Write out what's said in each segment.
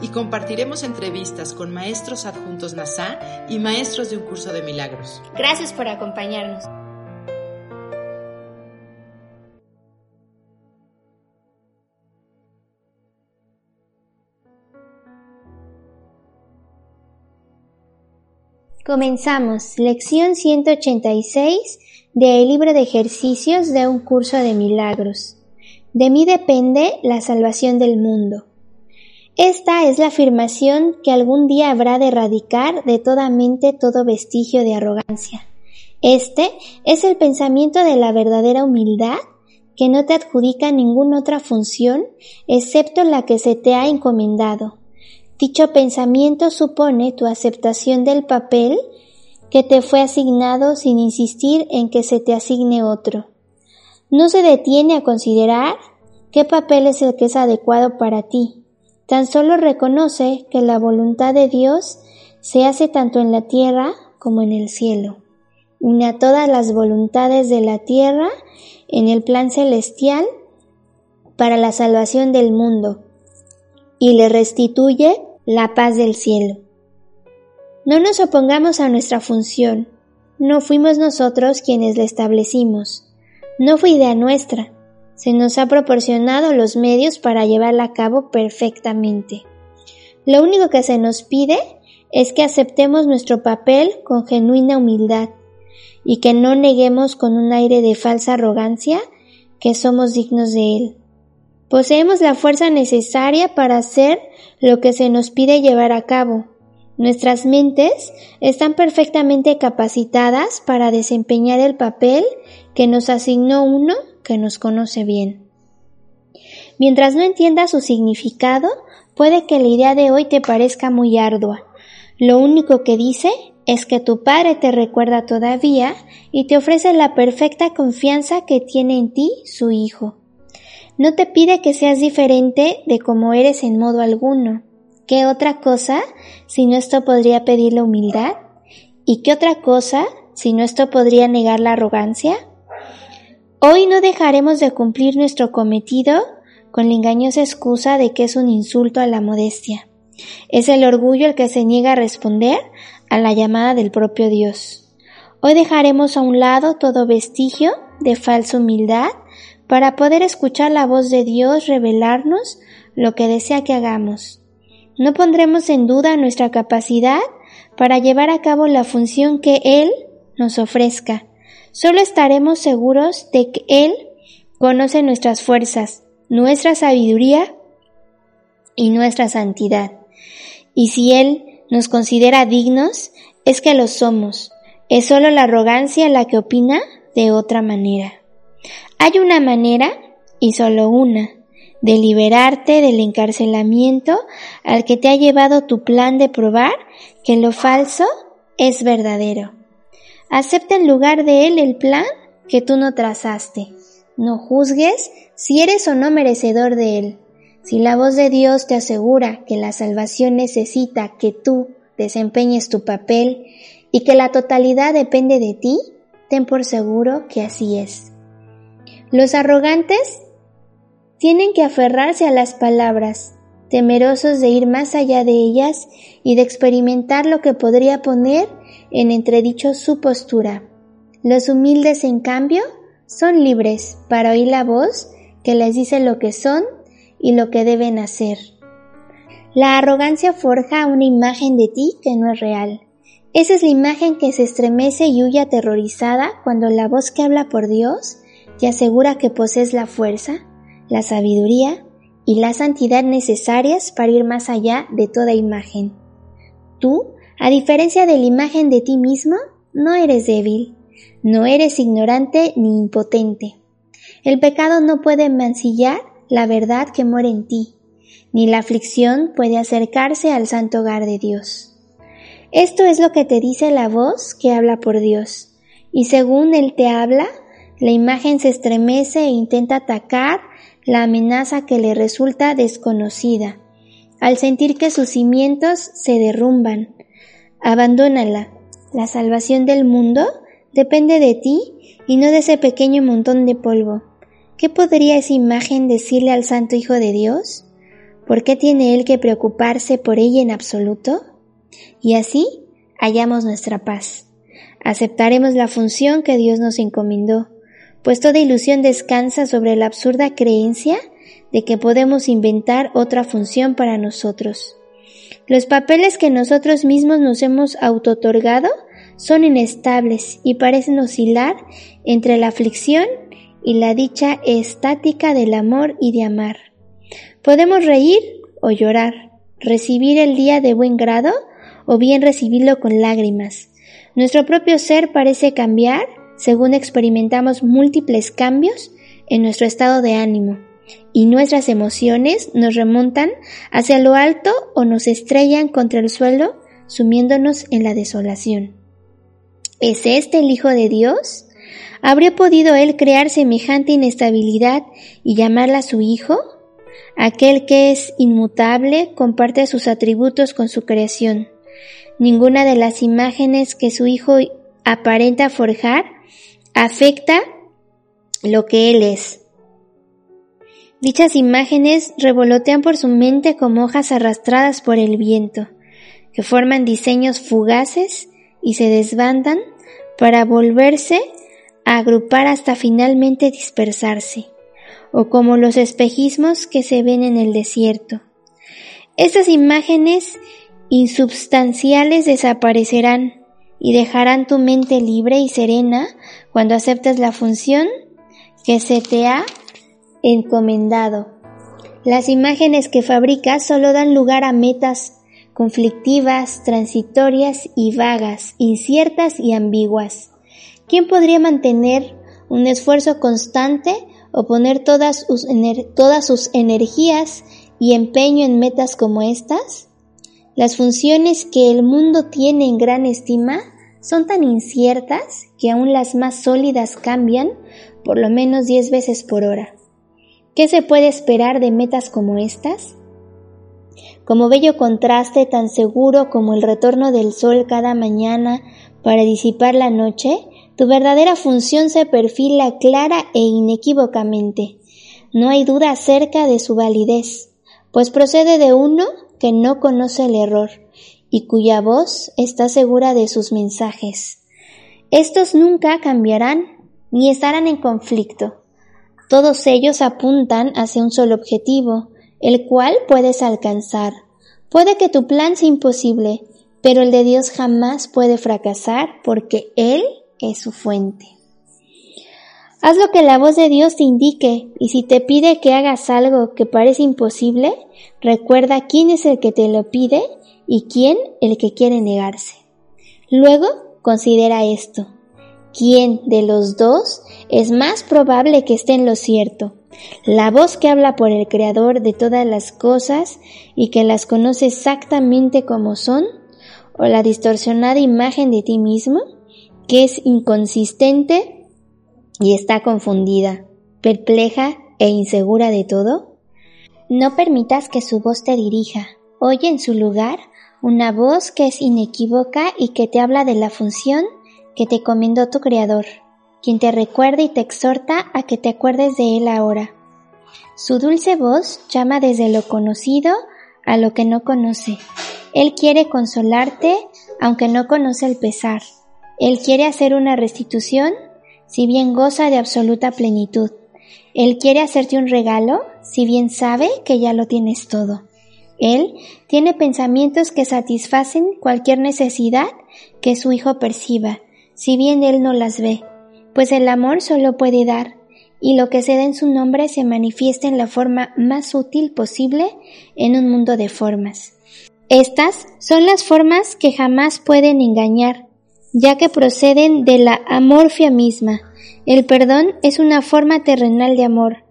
Y compartiremos entrevistas con maestros adjuntos NASA y maestros de un curso de milagros. Gracias por acompañarnos. Comenzamos, lección 186 del libro de ejercicios de un curso de milagros. De mí depende la salvación del mundo. Esta es la afirmación que algún día habrá de erradicar de toda mente todo vestigio de arrogancia. Este es el pensamiento de la verdadera humildad que no te adjudica ninguna otra función excepto la que se te ha encomendado. Dicho pensamiento supone tu aceptación del papel que te fue asignado sin insistir en que se te asigne otro. No se detiene a considerar qué papel es el que es adecuado para ti. Tan solo reconoce que la voluntad de Dios se hace tanto en la tierra como en el cielo. Une a todas las voluntades de la tierra en el plan celestial para la salvación del mundo y le restituye la paz del cielo. No nos opongamos a nuestra función. No fuimos nosotros quienes la establecimos. No fue idea nuestra. Se nos ha proporcionado los medios para llevarla a cabo perfectamente. Lo único que se nos pide es que aceptemos nuestro papel con genuina humildad y que no neguemos con un aire de falsa arrogancia que somos dignos de él. Poseemos la fuerza necesaria para hacer lo que se nos pide llevar a cabo, Nuestras mentes están perfectamente capacitadas para desempeñar el papel que nos asignó uno que nos conoce bien. Mientras no entiendas su significado, puede que la idea de hoy te parezca muy ardua. Lo único que dice es que tu Padre te recuerda todavía y te ofrece la perfecta confianza que tiene en ti su Hijo. No te pide que seas diferente de como eres en modo alguno. ¿Qué otra cosa si no esto podría pedir la humildad? ¿Y qué otra cosa si no esto podría negar la arrogancia? Hoy no dejaremos de cumplir nuestro cometido con la engañosa excusa de que es un insulto a la modestia. Es el orgullo el que se niega a responder a la llamada del propio Dios. Hoy dejaremos a un lado todo vestigio de falsa humildad para poder escuchar la voz de Dios revelarnos lo que desea que hagamos. No pondremos en duda nuestra capacidad para llevar a cabo la función que Él nos ofrezca. Solo estaremos seguros de que Él conoce nuestras fuerzas, nuestra sabiduría y nuestra santidad. Y si Él nos considera dignos, es que lo somos. Es solo la arrogancia la que opina de otra manera. Hay una manera y solo una de liberarte del encarcelamiento al que te ha llevado tu plan de probar que lo falso es verdadero. Acepta en lugar de él el plan que tú no trazaste. No juzgues si eres o no merecedor de él. Si la voz de Dios te asegura que la salvación necesita que tú desempeñes tu papel y que la totalidad depende de ti, ten por seguro que así es. Los arrogantes tienen que aferrarse a las palabras, temerosos de ir más allá de ellas y de experimentar lo que podría poner en entredicho su postura. Los humildes, en cambio, son libres para oír la voz que les dice lo que son y lo que deben hacer. La arrogancia forja una imagen de ti que no es real. Esa es la imagen que se estremece y huye aterrorizada cuando la voz que habla por Dios te asegura que posees la fuerza, la sabiduría y la santidad necesarias para ir más allá de toda imagen. Tú, a diferencia de la imagen de ti mismo, no eres débil, no eres ignorante ni impotente. El pecado no puede mancillar la verdad que muere en ti, ni la aflicción puede acercarse al santo hogar de Dios. Esto es lo que te dice la voz que habla por Dios, y según Él te habla, la imagen se estremece e intenta atacar la amenaza que le resulta desconocida. Al sentir que sus cimientos se derrumban, abandónala. La salvación del mundo depende de ti y no de ese pequeño montón de polvo. ¿Qué podría esa imagen decirle al Santo Hijo de Dios? ¿Por qué tiene él que preocuparse por ella en absoluto? Y así hallamos nuestra paz. Aceptaremos la función que Dios nos encomendó pues toda ilusión descansa sobre la absurda creencia de que podemos inventar otra función para nosotros. Los papeles que nosotros mismos nos hemos autotorgado son inestables y parecen oscilar entre la aflicción y la dicha estática del amor y de amar. Podemos reír o llorar, recibir el día de buen grado o bien recibirlo con lágrimas. Nuestro propio ser parece cambiar según experimentamos múltiples cambios en nuestro estado de ánimo y nuestras emociones nos remontan hacia lo alto o nos estrellan contra el suelo sumiéndonos en la desolación. ¿Es este el Hijo de Dios? ¿Habría podido él crear semejante inestabilidad y llamarla su Hijo? Aquel que es inmutable comparte sus atributos con su creación. Ninguna de las imágenes que su Hijo aparenta forjar afecta lo que Él es. Dichas imágenes revolotean por su mente como hojas arrastradas por el viento, que forman diseños fugaces y se desbandan para volverse a agrupar hasta finalmente dispersarse, o como los espejismos que se ven en el desierto. Estas imágenes insubstanciales desaparecerán y dejarán tu mente libre y serena cuando aceptes la función que se te ha encomendado. Las imágenes que fabricas solo dan lugar a metas conflictivas, transitorias y vagas, inciertas y ambiguas. ¿Quién podría mantener un esfuerzo constante o poner todas sus, todas sus energías y empeño en metas como estas? Las funciones que el mundo tiene en gran estima son tan inciertas que aún las más sólidas cambian por lo menos diez veces por hora. ¿Qué se puede esperar de metas como estas? Como bello contraste tan seguro como el retorno del sol cada mañana para disipar la noche, tu verdadera función se perfila clara e inequívocamente. No hay duda acerca de su validez, pues procede de uno que no conoce el error y cuya voz está segura de sus mensajes. Estos nunca cambiarán ni estarán en conflicto. Todos ellos apuntan hacia un solo objetivo, el cual puedes alcanzar. Puede que tu plan sea imposible, pero el de Dios jamás puede fracasar porque Él es su fuente. Haz lo que la voz de Dios te indique y si te pide que hagas algo que parece imposible, recuerda quién es el que te lo pide y quién el que quiere negarse. Luego, considera esto. ¿Quién de los dos es más probable que esté en lo cierto? ¿La voz que habla por el Creador de todas las cosas y que las conoce exactamente como son? ¿O la distorsionada imagen de ti mismo, que es inconsistente y está confundida, perpleja e insegura de todo? No permitas que su voz te dirija. Oye en su lugar una voz que es inequívoca y que te habla de la función que te comendó tu Creador, quien te recuerda y te exhorta a que te acuerdes de Él ahora. Su dulce voz llama desde lo conocido a lo que no conoce. Él quiere consolarte aunque no conoce el pesar. Él quiere hacer una restitución si bien goza de absoluta plenitud. Él quiere hacerte un regalo, si bien sabe que ya lo tienes todo. Él tiene pensamientos que satisfacen cualquier necesidad que su hijo perciba, si bien él no las ve, pues el amor solo puede dar, y lo que se da en su nombre se manifiesta en la forma más útil posible en un mundo de formas. Estas son las formas que jamás pueden engañar, ya que proceden de la amorfia misma. El perdón es una forma terrenal de amor,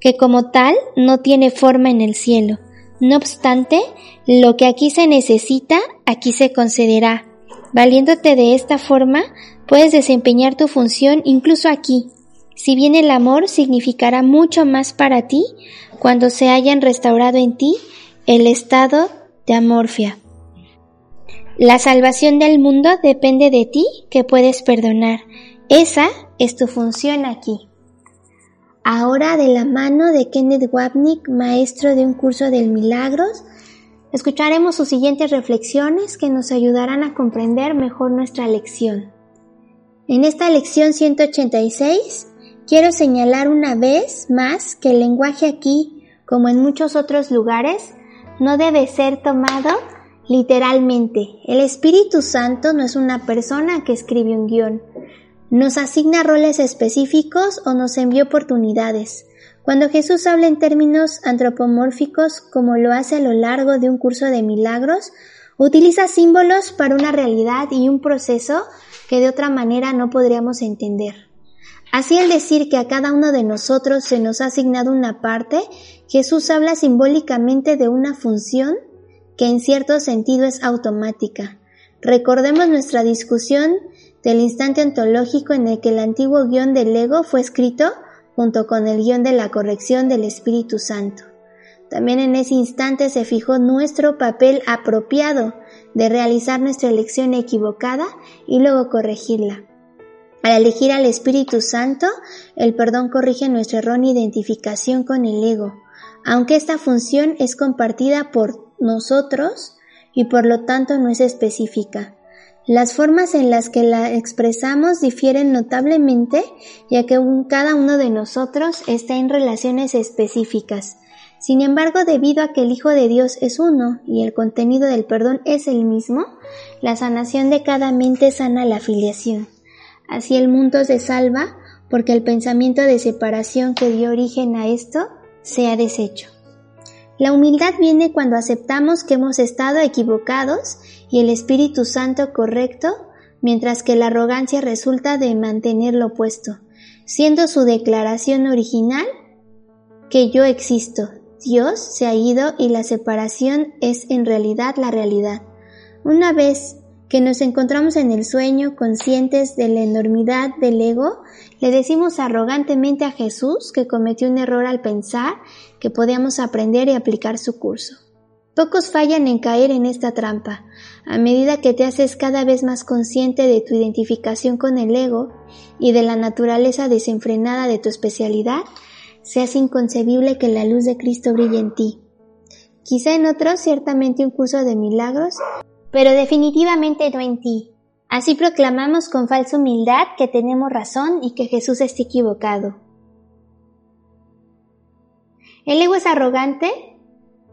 que como tal no tiene forma en el cielo, No obstante, lo que aquí se necesita, aquí se concederá. Valiéndote de esta forma, puedes desempeñar tu función incluso aquí. Si bien el amor significará mucho más para ti cuando se hayan restaurado en ti el estado de amorfia. La salvación del mundo depende de ti que puedes perdonar. Esa es tu función aquí. Ahora de la mano de Kenneth Wapnick, maestro de un curso del milagros, escucharemos sus siguientes reflexiones que nos ayudarán a comprender mejor nuestra lección. En esta lección 186 quiero señalar una vez más que el lenguaje aquí, como en muchos otros lugares, no debe ser tomado literalmente. El Espíritu Santo no es una persona que escribe un guion. Nos asigna roles específicos o nos envía oportunidades. Cuando Jesús habla en términos antropomórficos, como lo hace a lo largo de un curso de milagros, utiliza símbolos para una realidad y un proceso que de otra manera no podríamos entender. Así al decir que a cada uno de nosotros se nos ha asignado una parte, Jesús habla simbólicamente de una función que en cierto sentido es automática. Recordemos nuestra discusión del instante ontológico en el que el antiguo guion del ego fue escrito junto con el guion de la corrección del Espíritu Santo. También en ese instante se fijó nuestro papel apropiado de realizar nuestra elección equivocada y luego corregirla. Al elegir al Espíritu Santo, el perdón corrige nuestra errónea identificación con el ego, aunque esta función es compartida por nosotros y por lo tanto no es específica. Las formas en las que la expresamos difieren notablemente, ya que cada uno de nosotros está en relaciones específicas. Sin embargo, debido a que el Hijo de Dios es uno y el contenido del perdón es el mismo, la sanación de cada mente sana la filiación. Así el mundo se salva porque el pensamiento de separación que dio origen a esto se ha deshecho. La humildad viene cuando aceptamos que hemos estado equivocados y el Espíritu Santo correcto, mientras que la arrogancia resulta de mantener lo opuesto, siendo su declaración original que yo existo, Dios se ha ido y la separación es en realidad la realidad. Una vez que nos encontramos en el sueño conscientes de la enormidad del ego, le decimos arrogantemente a Jesús que cometió un error al pensar que podíamos aprender y aplicar su curso. Pocos fallan en caer en esta trampa. A medida que te haces cada vez más consciente de tu identificación con el ego y de la naturaleza desenfrenada de tu especialidad, se hace inconcebible que la luz de Cristo brille en ti. Quizá en otros ciertamente un curso de milagros pero definitivamente no en ti. Así proclamamos con falsa humildad que tenemos razón y que Jesús está equivocado. El ego es arrogante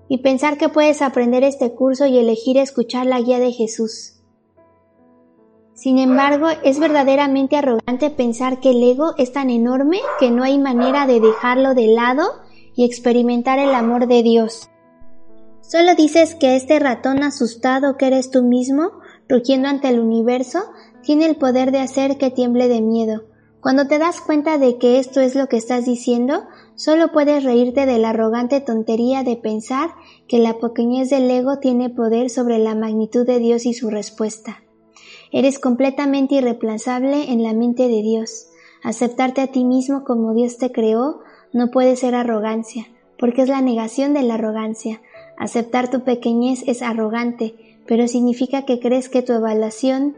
y pensar que puedes aprender este curso y elegir escuchar la guía de Jesús. Sin embargo, es verdaderamente arrogante pensar que el ego es tan enorme que no hay manera de dejarlo de lado y experimentar el amor de Dios. Solo dices que este ratón asustado que eres tú mismo, rugiendo ante el universo, tiene el poder de hacer que tiemble de miedo. Cuando te das cuenta de que esto es lo que estás diciendo, solo puedes reírte de la arrogante tontería de pensar que la pequeñez del ego tiene poder sobre la magnitud de Dios y su respuesta. Eres completamente irreemplazable en la mente de Dios. Aceptarte a ti mismo como Dios te creó no puede ser arrogancia, porque es la negación de la arrogancia. Aceptar tu pequeñez es arrogante, pero significa que crees que tu evaluación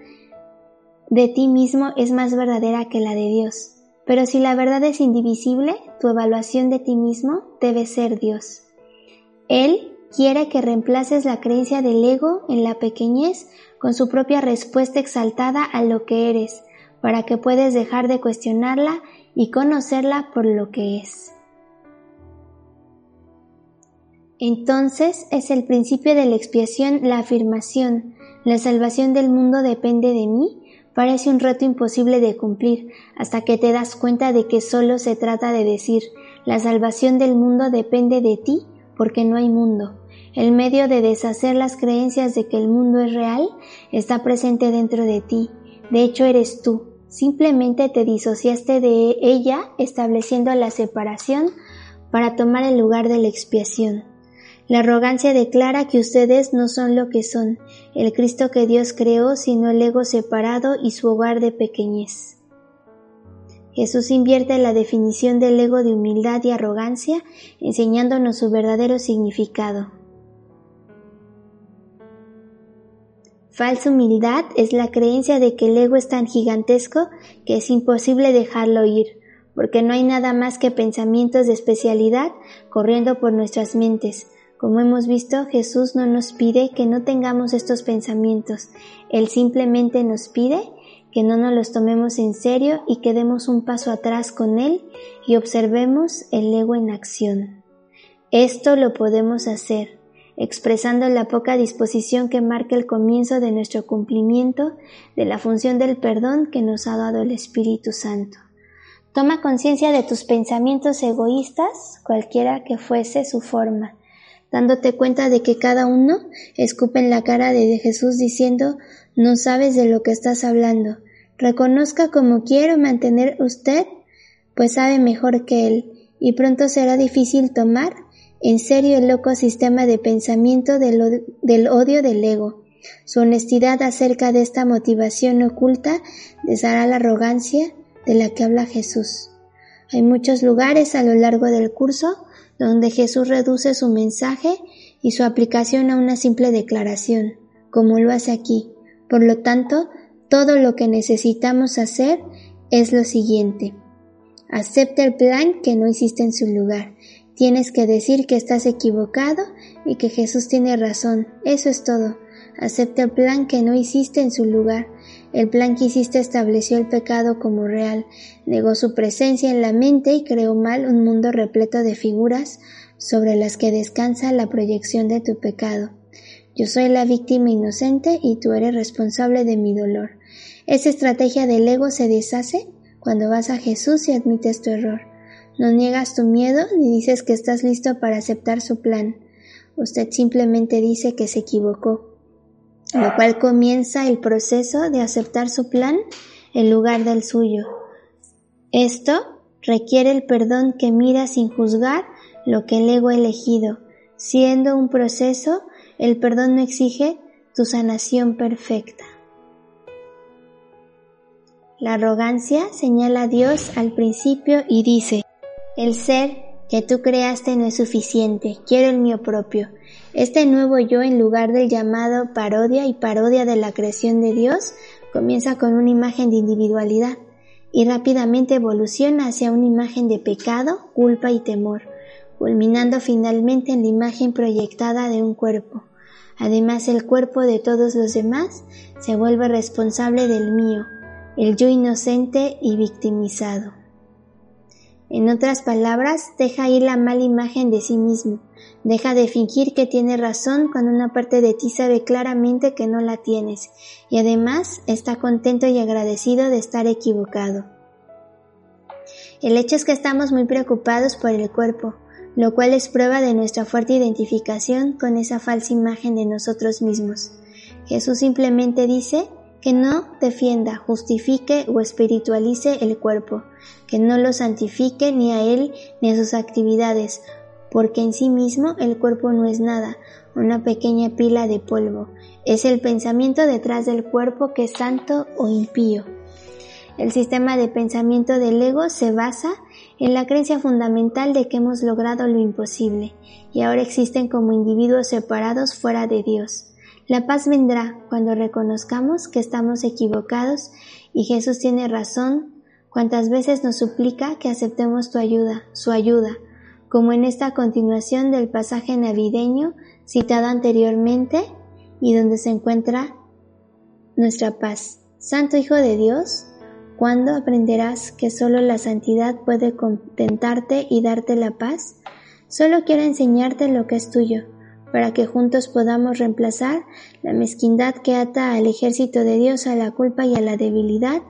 de ti mismo es más verdadera que la de Dios. Pero si la verdad es indivisible, tu evaluación de ti mismo debe ser Dios. Él quiere que reemplaces la creencia del ego en la pequeñez con su propia respuesta exaltada a lo que eres, para que puedas dejar de cuestionarla y conocerla por lo que es. Entonces es el principio de la expiación la afirmación, la salvación del mundo depende de mí, parece un reto imposible de cumplir, hasta que te das cuenta de que solo se trata de decir, la salvación del mundo depende de ti, porque no hay mundo. El medio de deshacer las creencias de que el mundo es real está presente dentro de ti, de hecho eres tú, simplemente te disociaste de ella estableciendo la separación para tomar el lugar de la expiación. La arrogancia declara que ustedes no son lo que son, el Cristo que Dios creó, sino el ego separado y su hogar de pequeñez. Jesús invierte la definición del ego de humildad y arrogancia, enseñándonos su verdadero significado. Falsa humildad es la creencia de que el ego es tan gigantesco que es imposible dejarlo ir, porque no hay nada más que pensamientos de especialidad corriendo por nuestras mentes. Como hemos visto, Jesús no nos pide que no tengamos estos pensamientos, Él simplemente nos pide que no nos los tomemos en serio y que demos un paso atrás con él y observemos el ego en acción. Esto lo podemos hacer expresando la poca disposición que marca el comienzo de nuestro cumplimiento de la función del perdón que nos ha dado el Espíritu Santo. Toma conciencia de tus pensamientos egoístas, cualquiera que fuese su forma, dándote cuenta de que cada uno escupe en la cara de Jesús diciendo no sabes de lo que estás hablando. Reconozca como quiero mantener usted, pues sabe mejor que él, y pronto será difícil tomar en serio el loco sistema de pensamiento del, del odio del ego. Su honestidad acerca de esta motivación oculta deshará la arrogancia de la que habla Jesús. Hay muchos lugares a lo largo del curso donde Jesús reduce su mensaje y su aplicación a una simple declaración, como lo hace aquí. Por lo tanto, todo lo que necesitamos hacer es lo siguiente. Acepta el plan que no hiciste en su lugar. Tienes que decir que estás equivocado y que Jesús tiene razón. Eso es todo. Acepta el plan que no hiciste en su lugar. El plan que hiciste estableció el pecado como real, negó su presencia en la mente y creó mal un mundo repleto de figuras sobre las que descansa la proyección de tu pecado. Yo soy la víctima inocente y tú eres responsable de mi dolor. Esa estrategia del ego se deshace cuando vas a Jesús y admites tu error. No niegas tu miedo ni dices que estás listo para aceptar su plan. Usted simplemente dice que se equivocó, lo cual comienza el proceso de aceptar su plan en lugar del suyo. Esto requiere el perdón que mira sin juzgar lo que el ego ha elegido. Siendo un proceso, el perdón no exige tu sanación perfecta. La arrogancia señala a Dios al principio y dice, el ser que tú creaste no es suficiente, quiero el mío propio. Este nuevo yo en lugar del llamado parodia y parodia de la creación de Dios comienza con una imagen de individualidad y rápidamente evoluciona hacia una imagen de pecado, culpa y temor, culminando finalmente en la imagen proyectada de un cuerpo. Además el cuerpo de todos los demás se vuelve responsable del mío, el yo inocente y victimizado. En otras palabras, deja ir la mala imagen de sí mismo, deja de fingir que tiene razón cuando una parte de ti sabe claramente que no la tienes, y además está contento y agradecido de estar equivocado. El hecho es que estamos muy preocupados por el cuerpo, lo cual es prueba de nuestra fuerte identificación con esa falsa imagen de nosotros mismos. Jesús simplemente dice que no defienda, justifique o espiritualice el cuerpo, que no lo santifique ni a él ni a sus actividades, porque en sí mismo el cuerpo no es nada, una pequeña pila de polvo, es el pensamiento detrás del cuerpo que es santo o impío. El sistema de pensamiento del ego se basa en la creencia fundamental de que hemos logrado lo imposible y ahora existen como individuos separados fuera de Dios. La paz vendrá cuando reconozcamos que estamos equivocados y Jesús tiene razón cuantas veces nos suplica que aceptemos tu ayuda, su ayuda, como en esta continuación del pasaje navideño citado anteriormente y donde se encuentra nuestra paz. Santo Hijo de Dios, ¿cuándo aprenderás que solo la santidad puede contentarte y darte la paz? Solo quiero enseñarte lo que es tuyo para que juntos podamos reemplazar la mezquindad que ata al ejército de Dios a la culpa y a la debilidad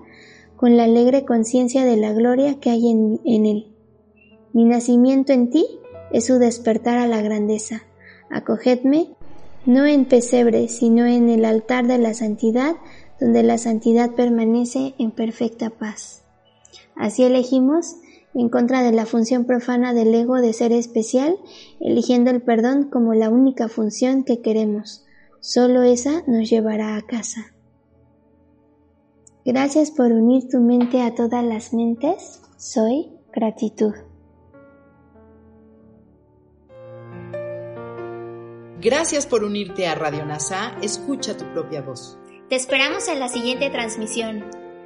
con la alegre conciencia de la gloria que hay en, él. Mi nacimiento en ti es su despertar a la grandeza. Acogedme no en pesebre, sino en el altar de la santidad, donde la santidad permanece en perfecta paz. Así elegimos en contra de la función profana del ego de ser especial, eligiendo el perdón como la única función que queremos. Solo esa nos llevará a casa. Gracias por unir tu mente a todas las mentes. Soy gratitud. Gracias por unirte a Radio NASA. Escucha tu propia voz. Te esperamos en la siguiente transmisión.